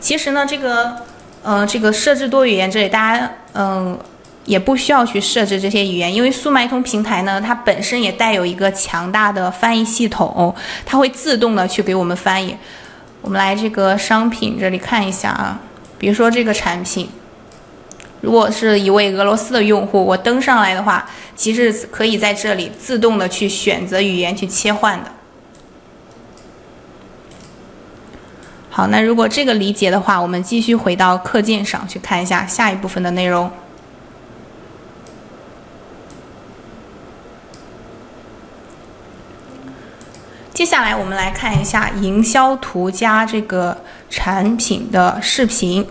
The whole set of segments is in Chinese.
其实呢，这个，呃，这个设置多语言这里，大家，嗯，也不需要去设置这些语言，因为速卖通平台呢，它本身也带有一个强大的翻译系统，它会自动的去给我们翻译。我们来这个商品这里看一下啊，比如说这个产品，如果是一位俄罗斯的用户，我登上来的话，其实可以在这里自动的去选择语言去切换的。好，那如果这个理解的话，我们继续回到课件上去看一下下一部分的内容。接下来我们来看一下营销图加这个产品的视频。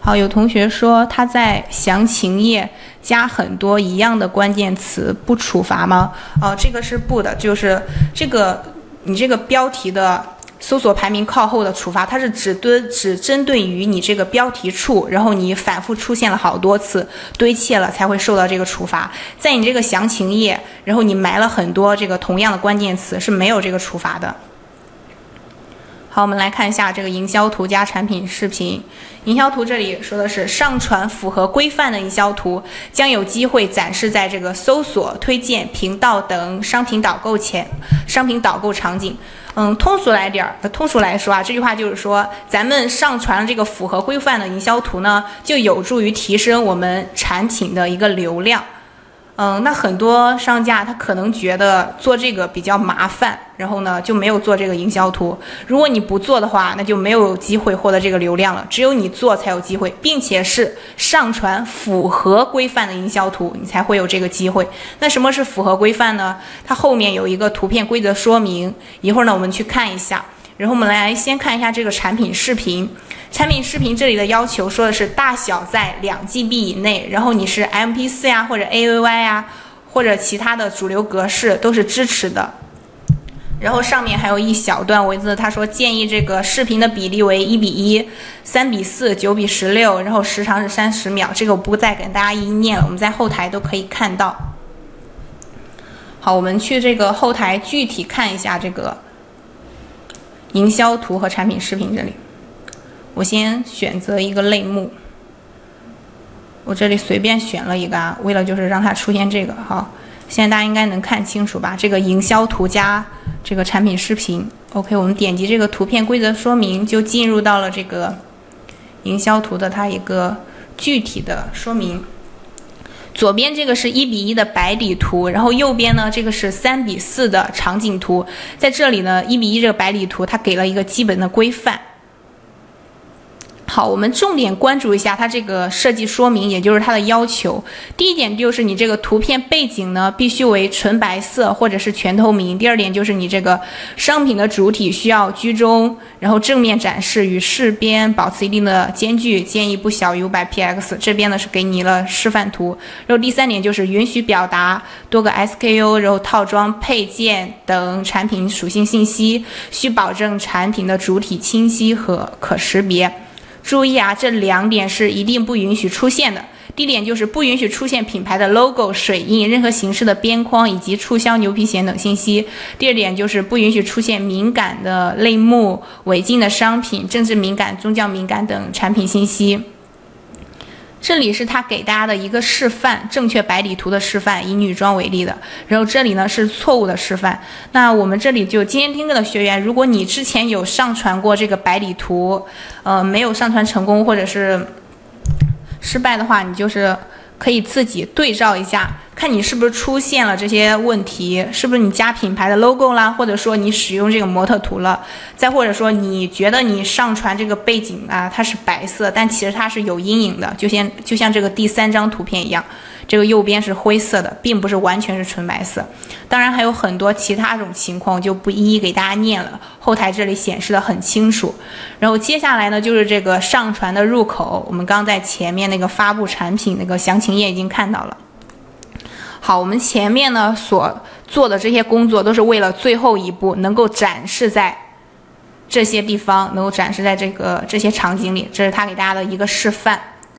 好，有同学说他在详情页加很多一样的关键词，不处罚吗？哦，这个是不的，就是这个你这个标题的。搜索排名靠后的处罚，它是只对只针对于你这个标题处，然后你反复出现了好多次，堆砌了才会受到这个处罚。在你这个详情页，然后你埋了很多这个同样的关键词，是没有这个处罚的。好，我们来看一下这个营销图加产品视频。营销图这里说的是上传符合规范的营销图，将有机会展示在这个搜索、推荐、频道等商品导购前商品导购场景。嗯，通俗来点儿，通俗来说啊，这句话就是说，咱们上传这个符合规范的营销图呢，就有助于提升我们产品的一个流量。嗯，那很多商家他可能觉得做这个比较麻烦，然后呢就没有做这个营销图。如果你不做的话，那就没有机会获得这个流量了。只有你做才有机会，并且是上传符合规范的营销图，你才会有这个机会。那什么是符合规范呢？它后面有一个图片规则说明，一会儿呢我们去看一下。然后我们来先看一下这个产品视频。产品视频这里的要求说的是大小在两 GB 以内，然后你是 MP4 呀或者 AVY 呀或者其他的主流格式都是支持的。然后上面还有一小段文字，他说建议这个视频的比例为一比一、三比四、九比十六，然后时长是三十秒。这个我不再跟大家一一念了，我们在后台都可以看到。好，我们去这个后台具体看一下这个。营销图和产品视频这里，我先选择一个类目，我这里随便选了一个啊，为了就是让它出现这个好，现在大家应该能看清楚吧？这个营销图加这个产品视频，OK，我们点击这个图片规则说明，就进入到了这个营销图的它一个具体的说明。左边这个是一比一的白底图，然后右边呢这个是三比四的场景图，在这里呢一比一这个白底图，它给了一个基本的规范。好，我们重点关注一下它这个设计说明，也就是它的要求。第一点就是你这个图片背景呢必须为纯白色或者是全透明。第二点就是你这个商品的主体需要居中，然后正面展示与饰边保持一定的间距，建议不小于五百 px。这边呢是给你了示范图。然后第三点就是允许表达多个 SKU，然后套装配件等产品属性信息，需保证产品的主体清晰和可识别。注意啊，这两点是一定不允许出现的。第一点就是不允许出现品牌的 logo、水印、任何形式的边框以及促销牛皮癣等信息。第二点就是不允许出现敏感的类目、违禁的商品、政治敏感、宗教敏感等产品信息。这里是他给大家的一个示范，正确百里图的示范，以女装为例的。然后这里呢是错误的示范。那我们这里就今天听课的学员，如果你之前有上传过这个百里图，呃，没有上传成功或者是失败的话，你就是。可以自己对照一下，看你是不是出现了这些问题，是不是你加品牌的 logo 啦，或者说你使用这个模特图了，再或者说你觉得你上传这个背景啊，它是白色，但其实它是有阴影的，就像就像这个第三张图片一样。这个右边是灰色的，并不是完全是纯白色。当然还有很多其他种情况，就不一一给大家念了。后台这里显示的很清楚。然后接下来呢，就是这个上传的入口。我们刚在前面那个发布产品那个详情页已经看到了。好，我们前面呢所做的这些工作，都是为了最后一步能够展示在这些地方，能够展示在这个这些场景里。这是他给大家的一个示范。